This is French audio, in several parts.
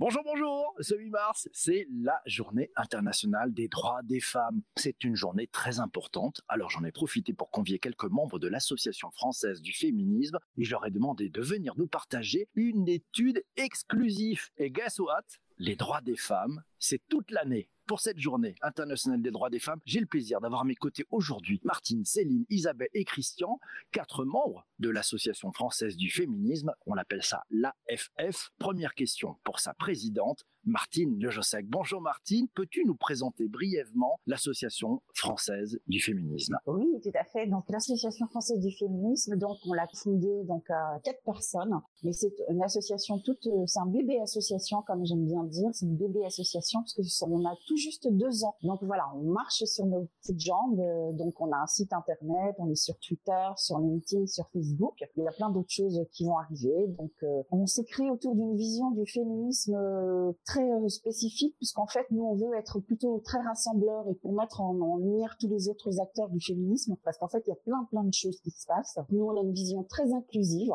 Bonjour, bonjour. Ce 8 mars, c'est la journée internationale des droits des femmes. C'est une journée très importante. Alors j'en ai profité pour convier quelques membres de l'Association française du féminisme et je leur ai demandé de venir nous partager une étude exclusive. Et guess what? Les droits des femmes, c'est toute l'année. Pour cette journée internationale des droits des femmes, j'ai le plaisir d'avoir à mes côtés aujourd'hui Martine, Céline, Isabelle et Christian, quatre membres de l'Association française du féminisme. On appelle ça l'AFF. Première question pour sa présidente, Martine Lejossec. Bonjour Martine, peux-tu nous présenter brièvement l'Association française du féminisme? Oui, tout à fait. Donc l'Association française du féminisme, donc on l'a fondée donc à quatre personnes, mais c'est une association toute, c'est un bébé association comme j'aime bien dire, c'est une bébé association parce que on a tout juste deux ans. Donc voilà, on marche sur nos petites jambes. Euh, donc on a un site internet, on est sur Twitter, sur LinkedIn, sur Facebook. Il y a plein d'autres choses qui vont arriver. Donc euh, on créé autour d'une vision du féminisme euh, très spécifique, puisqu'en fait nous on veut être plutôt très rassembleur et pour mettre en lumière tous les autres acteurs du féminisme, parce qu'en fait il y a plein plein de choses qui se passent. Nous on a une vision très inclusive.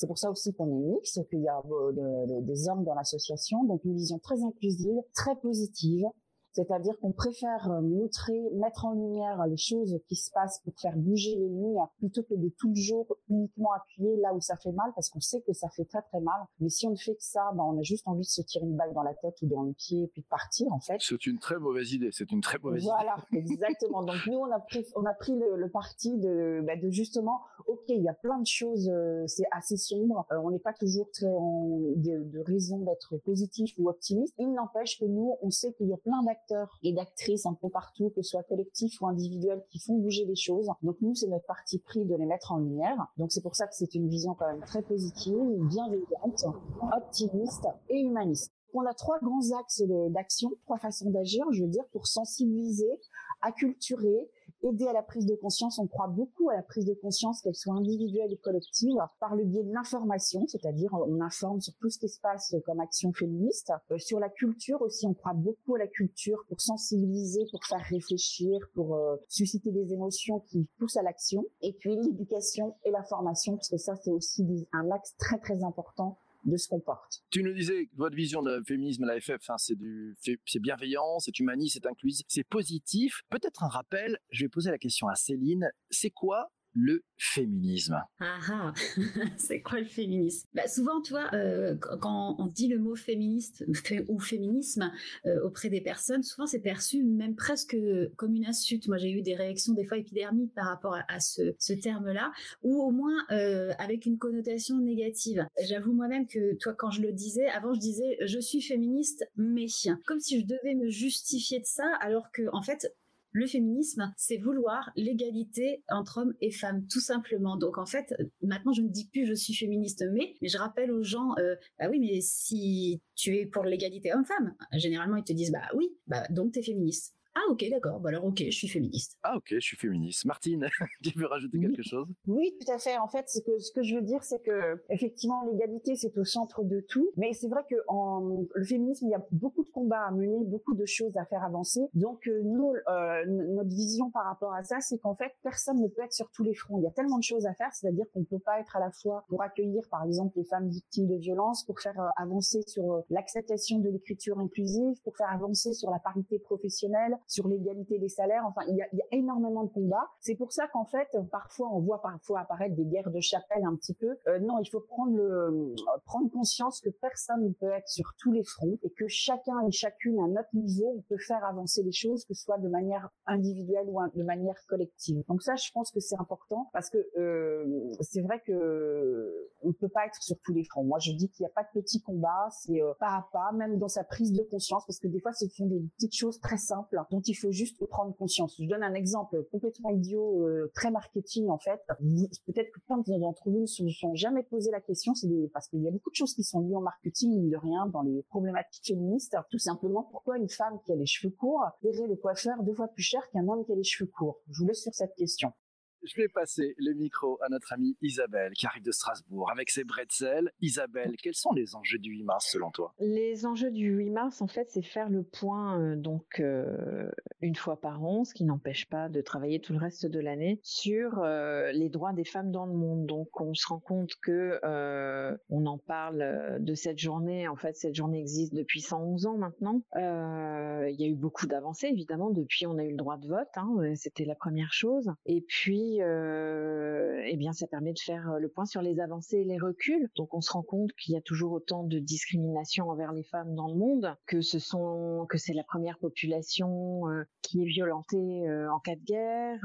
C'est pour ça aussi qu'on est mix, qu'il y a des hommes dans l'association, donc une vision très inclusive, très positive, c'est-à-dire qu'on préfère euh, montrer, mettre en lumière les choses qui se passent pour faire bouger les lignes plutôt que de tout le jour uniquement appuyer là où ça fait mal parce qu'on sait que ça fait très très mal. Mais si on ne fait que ça, ben on a juste envie de se tirer une balle dans la tête ou dans le pied et puis de partir en fait. C'est une très mauvaise idée. C'est une très mauvaise idée. Voilà, exactement. Donc nous on a pris on a pris le, parti de, ben, de justement ok il y a plein de choses euh, c'est assez sombre. Euh, on n'est pas toujours très en, de, de raison d'être positif ou optimiste. Il n'empêche que nous on sait qu'il y a plein d'actes et d'actrices un peu partout, que ce soit collectifs ou individuels, qui font bouger les choses. Donc nous, c'est notre parti pris de les mettre en lumière. Donc c'est pour ça que c'est une vision quand même très positive, bienveillante, optimiste et humaniste. On a trois grands axes d'action, trois façons d'agir, je veux dire, pour sensibiliser, acculturer aider à la prise de conscience. On croit beaucoup à la prise de conscience, qu'elle soit individuelle et collective, par le biais de l'information, c'est-à-dire on informe sur tout ce qui se passe comme action féministe. Euh, sur la culture aussi, on croit beaucoup à la culture pour sensibiliser, pour faire réfléchir, pour euh, susciter des émotions qui poussent à l'action. Et puis l'éducation et la formation, parce que ça c'est aussi un axe très très important de ce qu'on porte. Tu nous disais que votre vision de féminisme à la FF, hein, c'est du, c'est bienveillant, c'est humaniste, c'est inclusif, c'est positif. Peut-être un rappel. Je vais poser la question à Céline. C'est quoi le féminisme. Ah ah, c'est quoi le féminisme? Bah, Souvent, euh, quand on dit le mot féministe ou féminisme euh, auprès des personnes, souvent c'est perçu même presque comme une insulte. Moi, j'ai eu des réactions des fois épidermiques par rapport à, ce, ce terme-là, ou au moins euh, avec une connotation négative. J'avoue moi-même que, toi, quand je le disais, avant je disais je suis féministe, mais comme si je devais me justifier de ça, alors que en fait le féminisme, c'est vouloir l'égalité entre hommes et femmes, tout simplement. Donc en fait, maintenant je ne dis plus je suis féministe, mais, je rappelle aux gens, euh, bah oui, mais si tu es pour l'égalité homme-femme, généralement ils te disent bah oui, bah donc t'es féministe. Ah ok, d'accord. Bah alors ok, je suis féministe. Ah ok, je suis féministe. Martine, tu veux rajouter quelque chose? Oui, tout à fait. En fait, ce que ce que je veux dire, c'est que effectivement l'égalité c'est au centre de tout. Mais c'est vrai que en le féminisme, il y a beaucoup de combats à mener, beaucoup de choses à faire avancer. Donc euh, nous, euh, notre vision par rapport à ça, c'est qu'en fait personne ne peut être sur tous les fronts. Il y a tellement de choses à faire, c'est-à-dire qu'on peut pas être à la fois pour accueillir par exemple les femmes victimes de violences, pour faire euh, avancer sur l'acceptation de l'écriture inclusive, pour faire avancer sur la parité professionnelle sur l'égalité des salaires. Enfin, il y a, il y a énormément de combats. C'est pour ça qu'en fait, parfois, on voit parfois apparaître des guerres de chapelle un petit peu. Euh, non, il faut prendre le euh, prendre conscience que personne ne peut être sur tous les fronts et que chacun et chacune à notre niveau, on peut faire avancer les choses, que ce soit de manière individuelle ou de manière collective. Donc ça, je pense que c'est important parce que euh, c'est vrai que on peut pas être sur tous les fronts. Moi, je dis qu'il n'y a pas de petits combats, c'est euh, pas à pas, même dans sa prise de conscience, parce que des fois, ce sont des petites choses très simples dont il faut juste prendre conscience. Je donne un exemple complètement idiot, euh, très marketing en fait. Peut-être que plein d'entre vous ne se sont jamais posé la question, c'est parce qu'il y a beaucoup de choses qui sont liées au marketing, de rien, dans les problématiques féministes. Tout simplement, pourquoi une femme qui a les cheveux courts paierait le coiffeur deux fois plus cher qu'un homme qui a les cheveux courts? Je vous laisse sur cette question. Je vais passer le micro à notre amie Isabelle qui arrive de Strasbourg avec ses bretzels. Isabelle, quels sont les enjeux du 8 mars selon toi? Les enjeux du 8 mars, en fait, c'est faire le point euh, donc euh, une fois par an, ce qui n'empêche pas de travailler tout le reste de l'année sur euh, les droits des femmes dans le monde. Donc, on se rend compte que on en parle de cette journée. En fait, cette journée existe depuis 111 ans maintenant. Il y a eu beaucoup d'avancées, évidemment. Depuis, on a eu le droit de vote. Hein, C'était la première chose. Et puis euh, eh bien, ça permet de faire euh, le point sur les avancées et les reculs. Donc, on se rend compte qu'il y a toujours autant de discrimination envers les femmes dans le monde, que ce sont, que c'est la première population euh, qui est violentée en cas de guerre,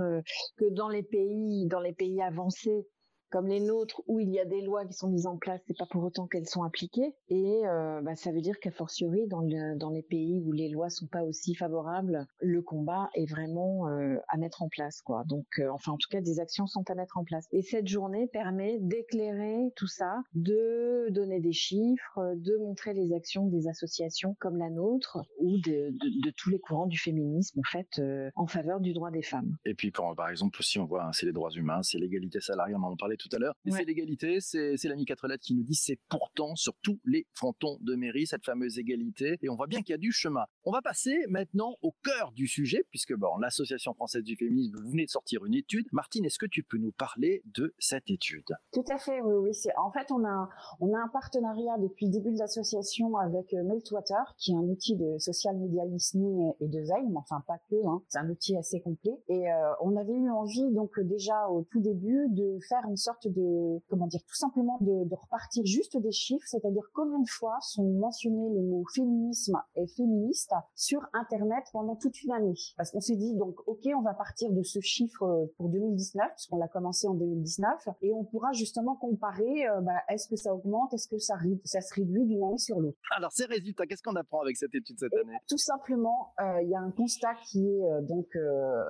que dans les pays, dans les pays avancés, comme les nôtres où il y a des lois qui sont mises en place, c'est pas pour autant qu'elles sont appliquées. Et euh, bah, ça veut dire qu'à fortiori, dans, dans les pays où les lois sont pas aussi favorables, le combat est vraiment euh, à mettre en place, quoi. Donc, euh, enfin, en tout cas, des actions sont à mettre en place. Et cette journée permet d'éclairer tout ça, de donner des chiffres, de montrer les actions des associations comme la nôtre ou de, tous les courants du féminisme, en fait, en faveur du droit des femmes. Et puis, par exemple, si on voit, hein, c'est les droits humains, c'est l'égalité salariale, on en parlait tout à l'heure. C'est l'égalité, c'est l'ami quatre lettres qui nous dit c'est pourtant sur tous les frontons de mairie, cette fameuse égalité. Et on voit bien qu'il y a du chemin. On va passer maintenant au cœur du sujet, puisque bon, l'Association française du féminisme, vous venez de sortir une étude. Martine, est-ce que tu peux nous parler de cette étude? Tout à fait, oui, oui. En fait, on a, on a un partenariat depuis le début de l'association avec euh, Meltwater, qui est un outil de social media listening et de veille, mais enfin pas que, hein. c'est un outil assez complet. Et euh, on avait eu envie, donc déjà au tout début, de faire une sorte de, comment dire, tout simplement de, de repartir juste des chiffres, c'est-à-dire combien de fois sont mentionnés les mots féminisme et féministe sur Internet pendant toute une année. Parce qu'on s'est dit, donc, ok, on va partir de ce chiffre euh, pour 2019, puisqu'on l'a commencé en 2019, et on pourra justement comparer, euh, bah, est-ce que ça augmente, est-ce que ça, ça se réduit d'une année sur l'autre. Alors, ces résultats, qu'est-ce qu'on apprend avec cette étude cette année? Tout simplement, euh, il y a un constat qui est donc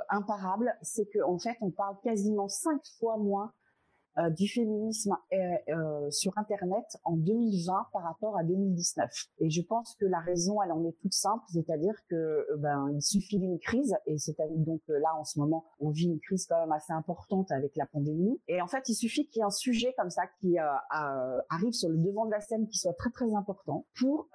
imparable, c'est qu'en en fait, on parle quasiment cinq fois moins euh, du féminisme euh, sur Internet en 2020 par rapport à 2019. Et je pense que la raison, elle en est toute simple, c'est-à-dire que euh, ben il suffit d'une crise, et c'est donc là en ce moment on vit une crise quand même assez importante avec la pandémie. Et en fait, il suffit qu'il y ait un sujet comme ça qui arrive sur le devant de la scène qui soit très très important pour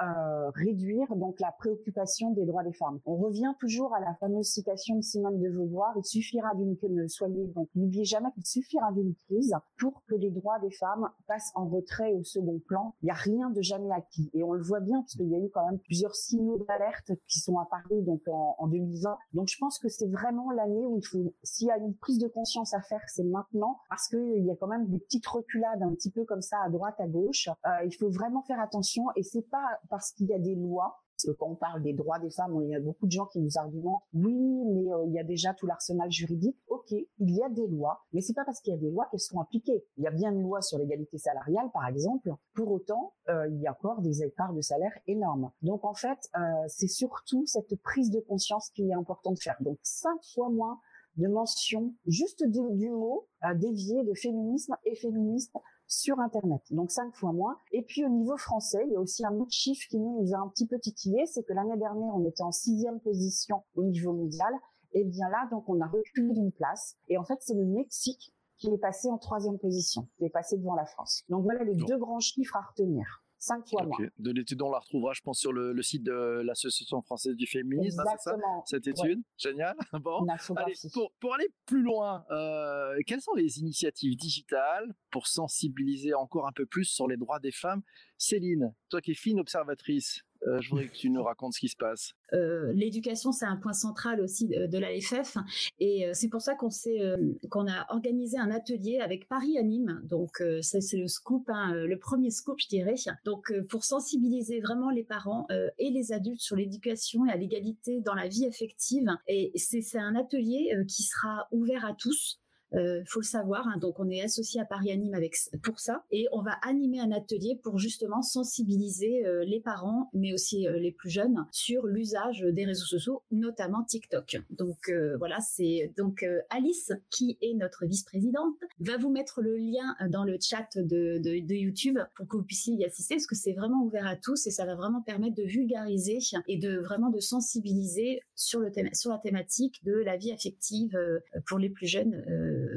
réduire donc la préoccupation des droits des femmes. On revient toujours à la fameuse citation de Simone de Beauvoir il suffira d'une ne soyez donc n'oubliez jamais qu'il suffira d'une crise pour que les droits des femmes passent en retrait au second plan. Il n'y a rien de jamais acquis. Et on le voit bien parce qu'il y a eu quand même plusieurs signaux d'alerte qui sont apparus donc en, en 2020. Donc je pense que c'est vraiment l'année où il faut, s'il y a une prise de conscience à faire, c'est maintenant parce qu'il y a quand même des petites reculades un petit peu comme ça à droite, à gauche. Euh, il faut vraiment faire attention et c'est pas parce qu'il y a des lois quand on parle des droits des femmes, il y a beaucoup de gens qui nous argumentent, oui, mais euh, il y a déjà tout l'arsenal juridique. Ok, il y a des lois, mais c'est pas parce qu'il y a des lois qu'elles sont appliquées. Il y a bien une loi sur l'égalité salariale, par exemple. Pour autant, euh, il y a encore des écarts de salaire énormes. Donc en fait, euh, c'est surtout cette prise de conscience qui est important de faire. Donc cinq fois moins de mentions juste du mot dévié de féminisme et féministe sur Internet, donc cinq fois moins. Et puis au niveau français, il y a aussi un autre chiffre qui nous a un petit peu titillé, c'est que l'année dernière, on était en sixième position au niveau mondial. Et bien là, donc on a reculé d'une place. Et en fait, c'est le Mexique qui est passé en troisième position, qui est passé devant la France. Donc voilà les deux grands chiffres à retenir cinq fois moins. De l'étude, on la retrouvera, je pense, sur le, site de l'Association française du féminisme. Exactement. cette étude, génial. Bon, allez, pour, pour, aller plus loin, euh, quelles sont les initiatives digitales pour sensibiliser encore un peu plus sur les droits des femmes Céline, toi qui es fine observatrice, euh, je voudrais que tu nous racontes ce qui se passe. Euh, l'éducation, c'est un point central aussi de, de l'AFF, et euh, c'est pour ça qu'on a organisé un atelier avec Paris Anime. Donc c'est le scoop, hein, le premier scoop, je dirais. Donc pour sensibiliser vraiment les parents et les adultes sur l'éducation et à l'égalité dans la vie affective. Et c'est un atelier qui sera ouvert à tous. Euh, faut le savoir. Hein, donc, on est associé à Paris Anime avec pour ça, et on va animer un atelier pour justement sensibiliser euh, les parents, mais aussi euh, les plus jeunes, sur l'usage des réseaux sociaux, notamment TikTok. Donc euh, voilà, c'est donc Alice qui est notre vice-présidente va vous mettre le lien dans le chat de, de, de YouTube pour que vous puissiez y assister, parce que c'est vraiment ouvert à tous et ça va vraiment permettre de vulgariser et de vraiment de sensibiliser sur le thème, sur la thématique de la vie affective pour les plus jeunes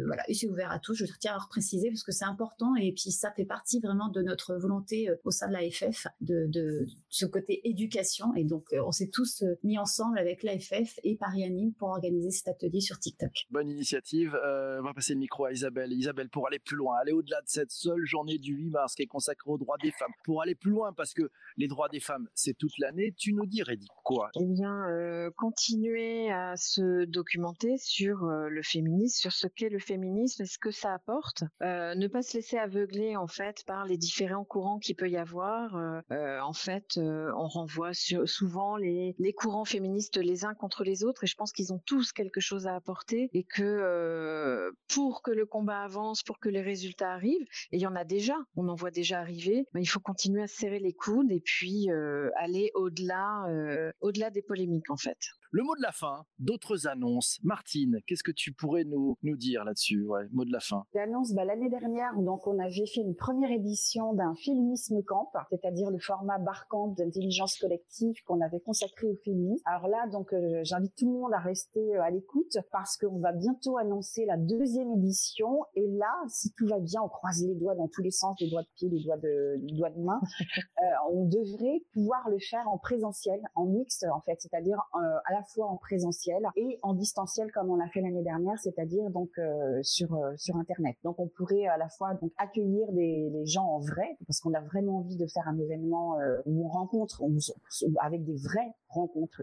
voilà, et c'est ouvert à tous. Je tiens à préciser parce que c'est important et puis ça fait partie vraiment de notre volonté au sein de l'AFF de, de, ce côté éducation. Et donc, on s'est tous mis ensemble avec l'AFF et Paris Anime pour organiser cet atelier sur TikTok. Bonne initiative. on va passer le micro à Isabelle. Isabelle, pour aller plus loin, aller au-delà de cette seule journée du 8 mars qui est consacrée aux droits des femmes, pour aller plus loin, parce que les droits des femmes, c'est toute l'année, tu nous dirais quoi? Eh bien, euh, continuer à se documenter sur euh, le féminisme, sur ce qu'est le féminisme et ce que ça apporte. Euh, ne pas se laisser aveugler en fait par les différents courants qu'il peut y avoir. en fait, on renvoie souvent les, courants féministes les uns contre les autres et je pense qu'ils ont tous quelque chose à apporter et que pour que le combat avance, pour que les résultats arrivent, et il y en a déjà, on en voit déjà arriver, mais il faut continuer à serrer les coudes et puis aller au-delà euh, au-delà des polémiques en fait. Le mot de la fin, d'autres annonces. Martine, qu'est-ce que tu pourrais nous, nous dire là-dessus? Ouais, Mot de la fin. L'annonce, bah, l'année dernière, donc on avait fait une première édition d'un féminisme camp, c'est-à-dire le format barcamp d'intelligence collective qu'on avait consacré au féminisme. Alors là, donc euh, j'invite tout le monde à rester euh, à l'écoute parce qu'on va bientôt annoncer la deuxième édition. Et là, si tout va bien, on croise les doigts dans tous les sens, les doigts de pied, les doigts de, les doigts de main, euh, on devrait pouvoir le faire en présentiel, en mixte en fait, c'est-à-dire à la fois en présentiel et en distanciel comme on l'a fait l'année dernière, c'est-à-dire donc euh, sur euh, sur internet. Donc on pourrait à la fois donc accueillir des gens en vrai parce qu'on a vraiment envie de faire un événement euh, où on rencontre avec des vraies rencontres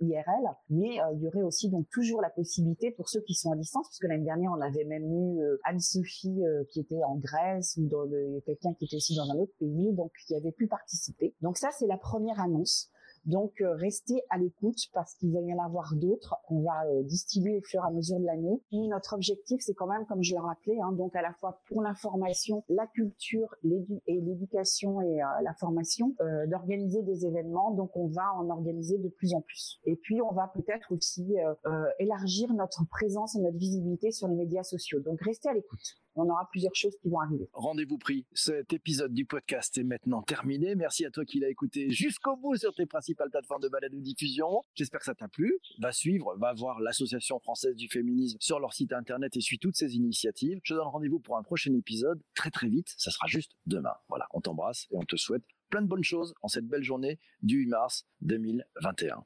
IRL, mais il y aurait aussi donc toujours la possibilité pour ceux qui sont à distance, parce que l'année dernière on avait même eu Anne-Sophie qui était en Grèce ou dans quelqu'un qui était aussi dans un autre pays, donc qui avait pu participer. Donc ça c'est la première annonce. Donc euh, restez à l'écoute parce qu'il va y en avoir d'autres qu'on va euh, distribuer au fur et à mesure de l'année. Notre objectif, c'est quand même, comme je l'ai rappelé, hein, donc à la fois pour l'information, la culture et l'éducation et euh, la formation, d'organiser des événements. Donc on va en organiser de plus en plus. Et puis on va peut-être aussi élargir notre présence et notre visibilité sur les médias sociaux. Donc restez à l'écoute on aura plusieurs choses qui vont arriver. Rendez-vous pris. Cet épisode du podcast est maintenant terminé. Merci à toi qui l'as écouté jusqu'au bout sur tes principales plateformes de balade ou diffusion. J'espère que ça t'a plu. Va suivre, va voir l'Association française du féminisme sur leur site internet et suis toutes ces initiatives. Je donne rendez-vous pour un prochain épisode très très vite. Ça sera juste demain. Voilà, on t'embrasse et on te souhaite plein de bonnes choses en cette belle journée du 8 mars 2021.